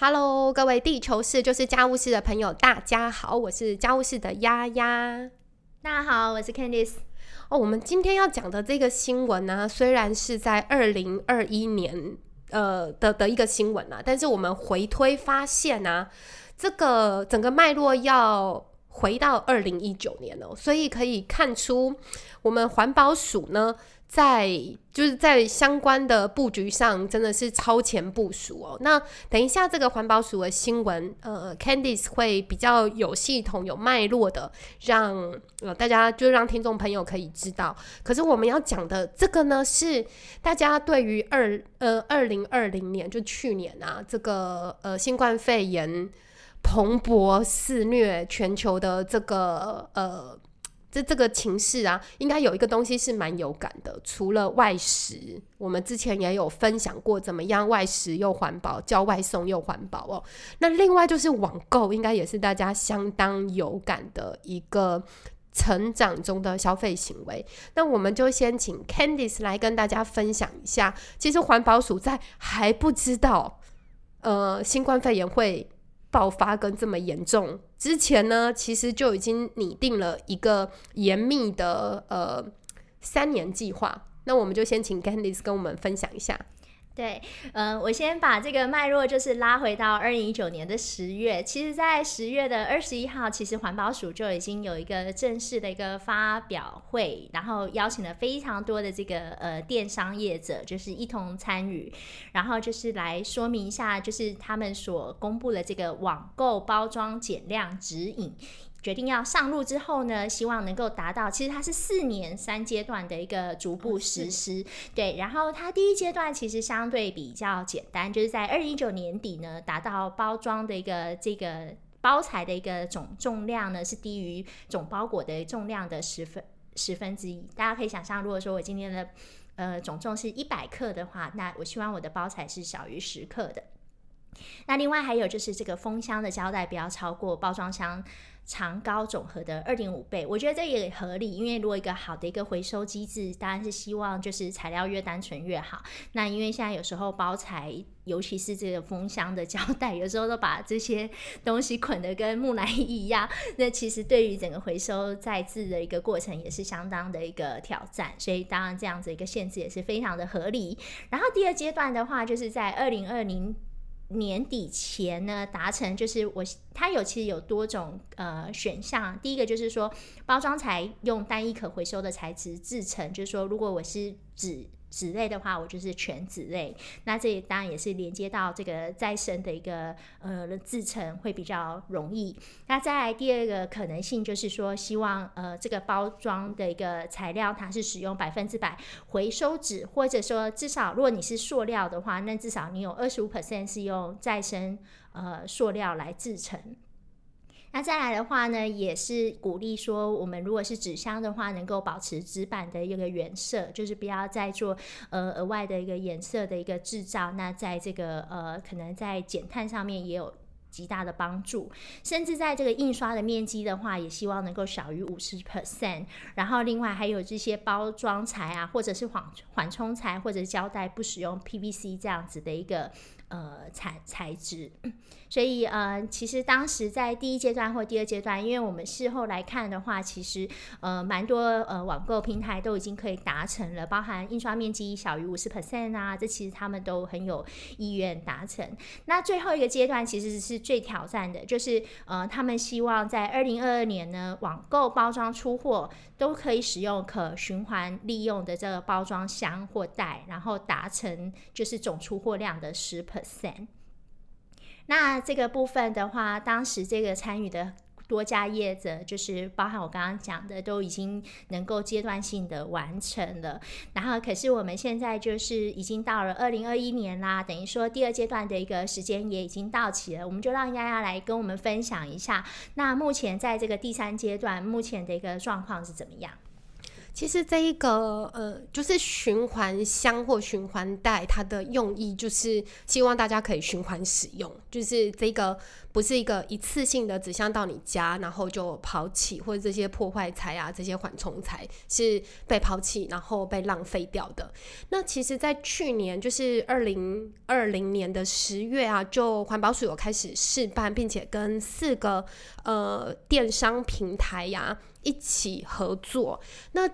Hello，各位地球室就是家务事的朋友，大家好，我是家务事的丫丫。大家好，我是 Candice。哦，我们今天要讲的这个新闻呢，虽然是在二零二一年呃的的一个新闻啊，但是我们回推发现啊，这个整个脉络要回到二零一九年哦，所以可以看出我们环保署呢。在就是在相关的布局上，真的是超前部署哦。那等一下这个环保署的新闻，呃，Candice 会比较有系统、有脉络的，让呃大家就让听众朋友可以知道。可是我们要讲的这个呢，是大家对于二呃二零二零年就去年啊，这个呃新冠肺炎蓬勃肆虐全球的这个呃。这这个情势啊，应该有一个东西是蛮有感的。除了外食，我们之前也有分享过，怎么样外食又环保，叫外送又环保哦。那另外就是网购，应该也是大家相当有感的一个成长中的消费行为。那我们就先请 Candice 来跟大家分享一下，其实环保署在还不知道呃新冠肺炎会。爆发跟这么严重之前呢，其实就已经拟定了一个严密的呃三年计划。那我们就先请 Candice 跟我们分享一下。对，嗯，我先把这个脉络就是拉回到二零一九年的十月。其实，在十月的二十一号，其实环保署就已经有一个正式的一个发表会，然后邀请了非常多的这个呃电商业者，就是一同参与，然后就是来说明一下，就是他们所公布的这个网购包装减量指引。决定要上路之后呢，希望能够达到，其实它是四年三阶段的一个逐步实施，对。然后它第一阶段其实相对比较简单，就是在二零一九年底呢，达到包装的一个这个包材的一个总重量呢是低于总包裹的重量的十分十分之一。大家可以想象，如果说我今天的呃总重是一百克的话，那我希望我的包材是小于十克的。那另外还有就是这个封箱的胶带不要超过包装箱。长高总和的二点五倍，我觉得这也合理，因为如果一个好的一个回收机制，当然是希望就是材料越单纯越好。那因为现在有时候包材，尤其是这个封箱的胶带，有时候都把这些东西捆得跟木乃伊一样，那其实对于整个回收再制的一个过程也是相当的一个挑战。所以当然这样子一个限制也是非常的合理。然后第二阶段的话，就是在二零二零。年底前呢，达成就是我它有其实有多种呃选项。第一个就是说，包装材用单一可回收的材质制成，就是说，如果我是纸。纸类的话，我就是全纸类。那这当然也是连接到这个再生的一个呃制成会比较容易。那再来第二个可能性就是说，希望呃这个包装的一个材料它是使用百分之百回收纸，或者说至少如果你是塑料的话，那至少你有二十五 percent 是用再生呃塑料来制成。那再来的话呢，也是鼓励说，我们如果是纸箱的话，能够保持纸板的一个原色，就是不要再做呃额外的一个颜色的一个制造。那在这个呃可能在减碳上面也有极大的帮助，甚至在这个印刷的面积的话，也希望能够小于五十 percent。然后另外还有这些包装材啊，或者是缓缓冲材或者胶带，不使用 PVC 这样子的一个。呃，材材质，所以呃，其实当时在第一阶段或第二阶段，因为我们事后来看的话，其实呃，蛮多呃网购平台都已经可以达成了，包含印刷面积小于五十 percent 啊，这其实他们都很有意愿达成。那最后一个阶段其实是最挑战的，就是呃，他们希望在二零二二年呢，网购包装出货都可以使用可循环利用的这个包装箱或袋，然后达成就是总出货量的十 percent。那这个部分的话，当时这个参与的多家业者，就是包含我刚刚讲的，都已经能够阶段性的完成了。然后，可是我们现在就是已经到了二零二一年啦，等于说第二阶段的一个时间也已经到期了。我们就让丫丫来跟我们分享一下，那目前在这个第三阶段，目前的一个状况是怎么样？其实这一个呃，就是循环箱或循环袋，它的用意就是希望大家可以循环使用，就是这个不是一个一次性的纸箱到你家，然后就抛弃，或者这些破坏材啊，这些缓冲材是被抛弃，然后被浪费掉的。那其实，在去年就是二零二零年的十月啊，就环保署有开始试办，并且跟四个呃电商平台呀一起合作。那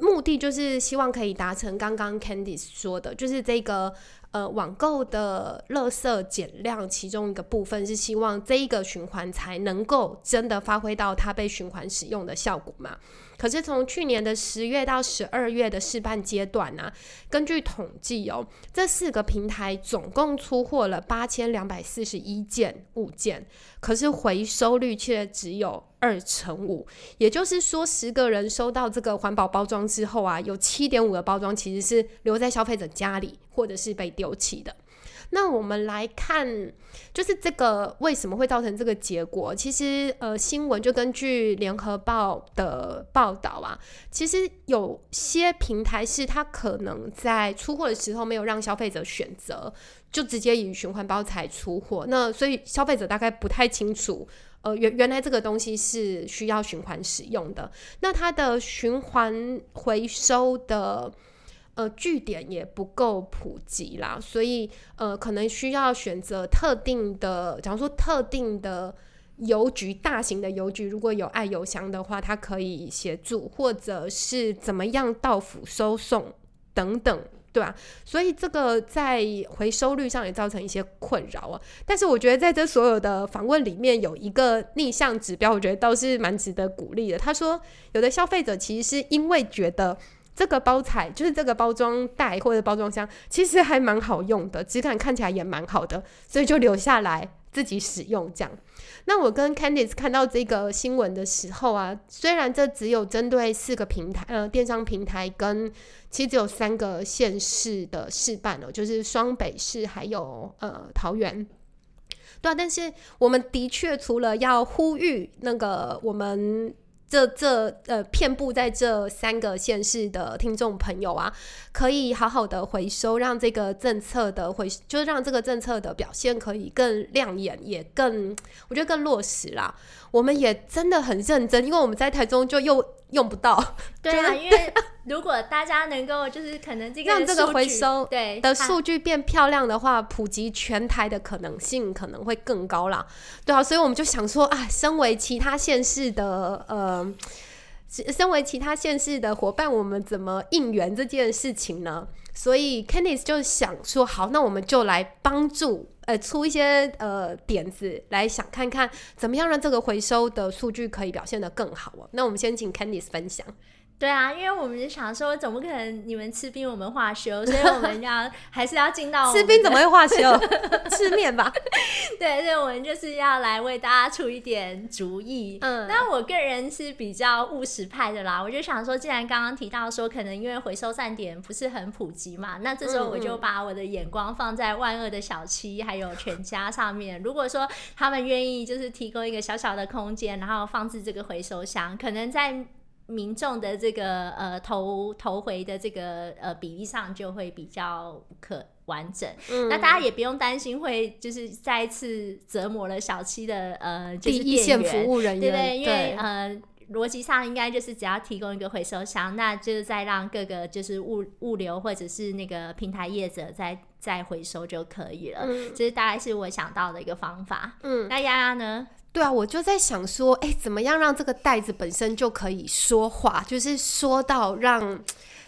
目的就是希望可以达成刚刚 Candice 说的，就是这个呃网购的垃圾减量，其中一个部分是希望这一个循环才能够真的发挥到它被循环使用的效果嘛。可是从去年的十月到十二月的试办阶段呢，根据统计哦，这四个平台总共出货了八千两百四十一件物件，可是回收率却只有二成五。也就是说，十个人收到这个环保包装之后啊，有七点五个包装其实是留在消费者家里，或者是被丢弃的。那我们来看，就是这个为什么会造成这个结果？其实，呃，新闻就根据联合报的报道啊，其实有些平台是它可能在出货的时候没有让消费者选择，就直接以循环包材出货。那所以消费者大概不太清楚，呃，原原来这个东西是需要循环使用的。那它的循环回收的。呃，据点也不够普及啦，所以呃，可能需要选择特定的，假如说特定的邮局，大型的邮局，如果有爱邮箱的话，它可以协助，或者是怎么样到府收送等等，对吧？所以这个在回收率上也造成一些困扰啊。但是我觉得在这所有的访问里面，有一个逆向指标，我觉得倒是蛮值得鼓励的。他说，有的消费者其实是因为觉得。这个包材就是这个包装袋或者包装箱，其实还蛮好用的，质感看起来也蛮好的，所以就留下来自己使用。这样，那我跟 Candice 看到这个新闻的时候啊，虽然这只有针对四个平台，呃，电商平台跟其实只有三个县市的示范哦，就是双北市还有呃桃园，对啊，但是我们的确除了要呼吁那个我们。这这呃，遍布在这三个县市的听众朋友啊，可以好好的回收，让这个政策的回，就是让这个政策的表现可以更亮眼，也更，我觉得更落实啦。我们也真的很认真，因为我们在台中就又。用不到，对啊，因为如果大家能够就是可能这个让这个回收对的数据变漂亮的话，普及全台的可能性可能会更高啦。对啊，所以我们就想说啊，身为其他县市的呃，身为其他县市的伙伴，我们怎么应援这件事情呢？所以 Candice 就想说，好，那我们就来帮助。呃，出一些呃点子来想看看怎么样让这个回收的数据可以表现得更好哦。那我们先请 Candice 分享。对啊，因为我们就想说，总不可能你们吃冰，我们化休，所以我们要 还是要进到吃冰怎么会化休？吃面吧。对，所以我们就是要来为大家出一点主意。嗯，那我个人是比较务实派的啦，我就想说，既然刚刚提到说，可能因为回收站点不是很普及嘛，那这时候我就把我的眼光放在万恶的小七还有全家上面。如果说他们愿意就是提供一个小小的空间，然后放置这个回收箱，可能在。民众的这个呃投投回的这个呃比例上就会比较可完整，那大家也不用担心会就是再一次折磨了小七的呃就是一线服务人员，对对？因为呃逻辑上应该就是只要提供一个回收箱，那就是再让各个就是物物流或者是那个平台业者再再回收就可以了。这是大概是我想到的一个方法。嗯，那丫丫呢？对啊，我就在想说，哎，怎么样让这个袋子本身就可以说话，就是说到让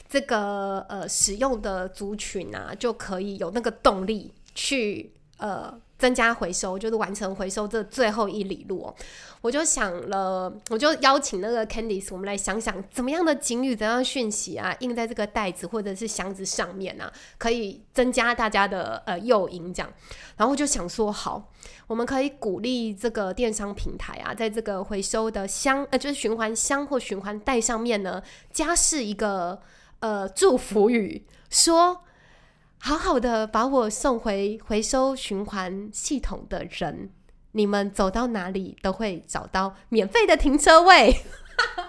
这个呃使用的族群啊，就可以有那个动力去呃。增加回收就是完成回收这最后一里路哦，我就想了，我就邀请那个 Candice，我们来想想怎么样的警语、怎样讯息啊，印在这个袋子或者是箱子上面啊，可以增加大家的呃诱因这样。然后就想说，好，我们可以鼓励这个电商平台啊，在这个回收的箱呃，就是循环箱或循环袋上面呢，加饰一个呃祝福语，说。好好的把我送回回收循环系统的人，你们走到哪里都会找到免费的停车位。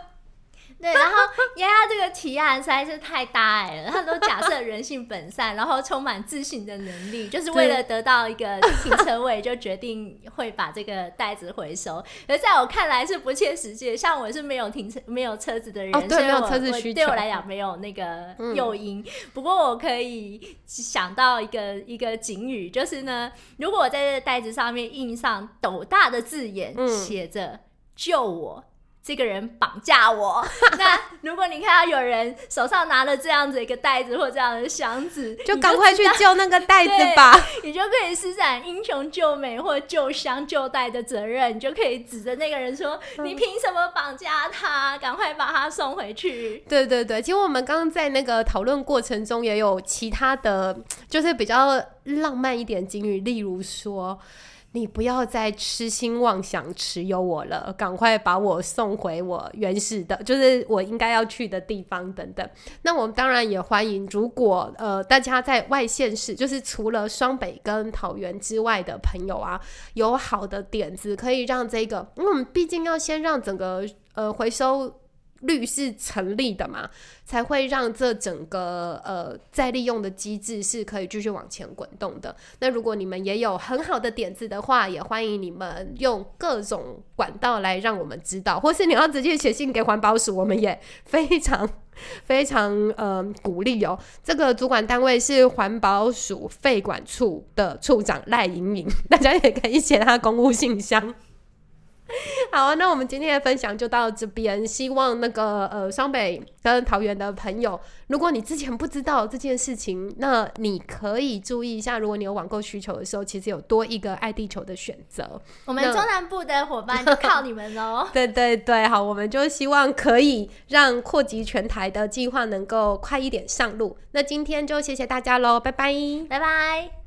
对，然后丫丫这个提案实在是太大爱了，他都假设人性本善，然后充满自信的能力，就是为了得到一个停车位，就决定会把这个袋子回收。而在我看来是不切实际的，像我是没有停车、没有车子的人，哦对没有车子我需求对我来讲没有那个诱因。不过我可以想到一个一个警语，就是呢，如果我在这个袋子上面印上斗大的字眼，嗯写着“救我”。这个人绑架我。那如果你看到有人手上拿了这样子一个袋子或这样的箱子，就赶快去救那个袋子吧。你就可以施展英雄救美或救箱救袋的责任，你就可以指着那个人说：“嗯你凭什么绑架他？赶快把他送回去。对对对，其实我们刚刚在那个讨论过程中也有其他的，就是比较浪漫一点金语，例如说。你不要再痴心妄想持有我了，赶快把我送回我原始的，就是我应该要去的地方等等。那我们当然也欢迎，如果呃大家在外县市，就是除了双北跟桃园之外的朋友啊，有好的点子可以让这个，因为我们毕竟要先让整个呃回收律是成立的嘛，才会让这整个呃再利用的机制是可以继续往前滚动的。那如果你们也有很好的点子的话，也欢迎你们用各种管道来让我们知道，或是你要直接写信给环保署，我们也非常 非常呃鼓励哦。这个主管单位是环保署废管处的处长赖莹莹，大家也可以写他公务信箱。好啊，那我们今天的分享就到这边。希望那个呃双北跟桃园的朋友，如果你之前不知道这件事情，那你可以注意一下。如果你有网购需求的时候，其实有多一个爱地球的选择。”我们中南部的伙伴就 靠你们喽！对对对，好，我们就希望可以让扩及全台的计划能够快一点上路。那今天就谢谢大家喽，拜拜。拜拜。